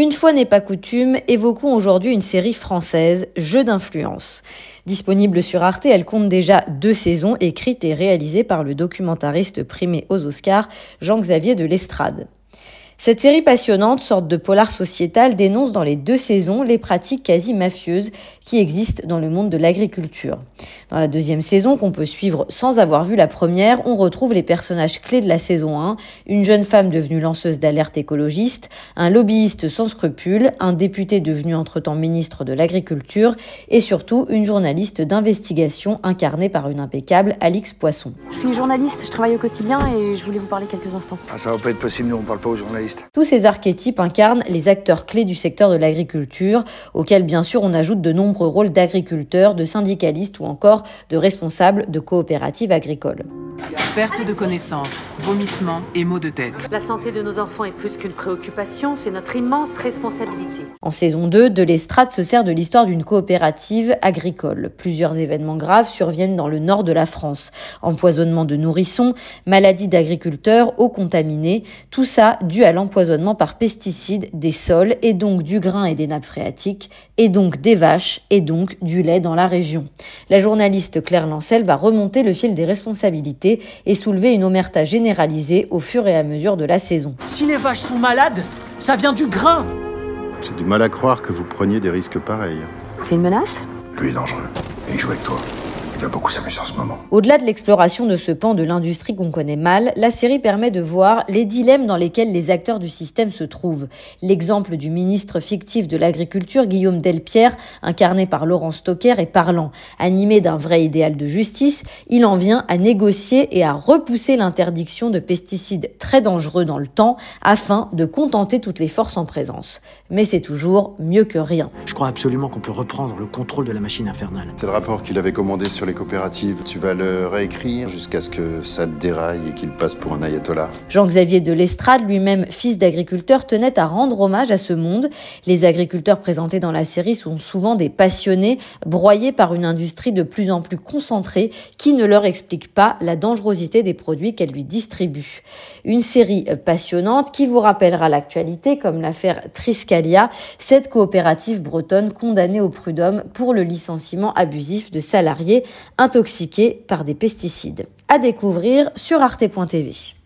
Une fois n'est pas coutume, évoquons aujourd'hui une série française, Jeux d'influence. Disponible sur Arte, elle compte déjà deux saisons écrites et réalisées par le documentariste primé aux Oscars Jean-Xavier de Lestrade. Cette série passionnante, sorte de polar sociétal, dénonce dans les deux saisons les pratiques quasi mafieuses qui existent dans le monde de l'agriculture. Dans la deuxième saison, qu'on peut suivre sans avoir vu la première, on retrouve les personnages clés de la saison 1, une jeune femme devenue lanceuse d'alerte écologiste, un lobbyiste sans scrupules, un député devenu entre-temps ministre de l'Agriculture et surtout une journaliste d'investigation incarnée par une impeccable Alix Poisson. Je suis journaliste, je travaille au quotidien et je voulais vous parler quelques instants. Ah, ça va pas être possible, nous on parle pas aux journalistes. Tous ces archétypes incarnent les acteurs clés du secteur de l'agriculture, auxquels bien sûr on ajoute de nombreux rôles d'agriculteurs, de syndicalistes ou encore de responsables de coopératives agricoles. Perte de connaissance, vomissements et maux de tête. La santé de nos enfants est plus qu'une préoccupation, c'est notre immense responsabilité. En saison 2, de l'Estrade se sert de l'histoire d'une coopérative agricole. Plusieurs événements graves surviennent dans le nord de la France. Empoisonnement de nourrissons, maladies d'agriculteurs, eau contaminée, tout ça dû à l'empoisonnement par pesticides des sols et donc du grain et des nappes phréatiques, et donc des vaches et donc du lait dans la région. La journaliste Claire Lancel va remonter le fil des responsabilités et soulever une omerta généralisée au fur et à mesure de la saison. Si les vaches sont malades, ça vient du grain. J'ai du mal à croire que vous preniez des risques pareils. C'est une menace? Lui est dangereux. Et il joue avec toi. Doit beaucoup s'amuser en ce moment. Au-delà de l'exploration de ce pan de l'industrie qu'on connaît mal, la série permet de voir les dilemmes dans lesquels les acteurs du système se trouvent. L'exemple du ministre fictif de l'Agriculture, Guillaume Delpierre, incarné par Laurent Stocker, est parlant. Animé d'un vrai idéal de justice, il en vient à négocier et à repousser l'interdiction de pesticides très dangereux dans le temps afin de contenter toutes les forces en présence. Mais c'est toujours mieux que rien. Je crois absolument qu'on peut reprendre le contrôle de la machine infernale. C'est le rapport qu'il avait commandé sur les. Tu vas le réécrire jusqu'à ce que ça déraille et qu'il passe pour un ayatollah. Jean-Xavier de Lestrade, lui-même fils d'agriculteur, tenait à rendre hommage à ce monde. Les agriculteurs présentés dans la série sont souvent des passionnés, broyés par une industrie de plus en plus concentrée qui ne leur explique pas la dangerosité des produits qu'elle lui distribue. Une série passionnante qui vous rappellera l'actualité comme l'affaire Triscalia, cette coopérative bretonne condamnée au prud'homme pour le licenciement abusif de salariés intoxiqués par des pesticides. À découvrir sur arte.tv.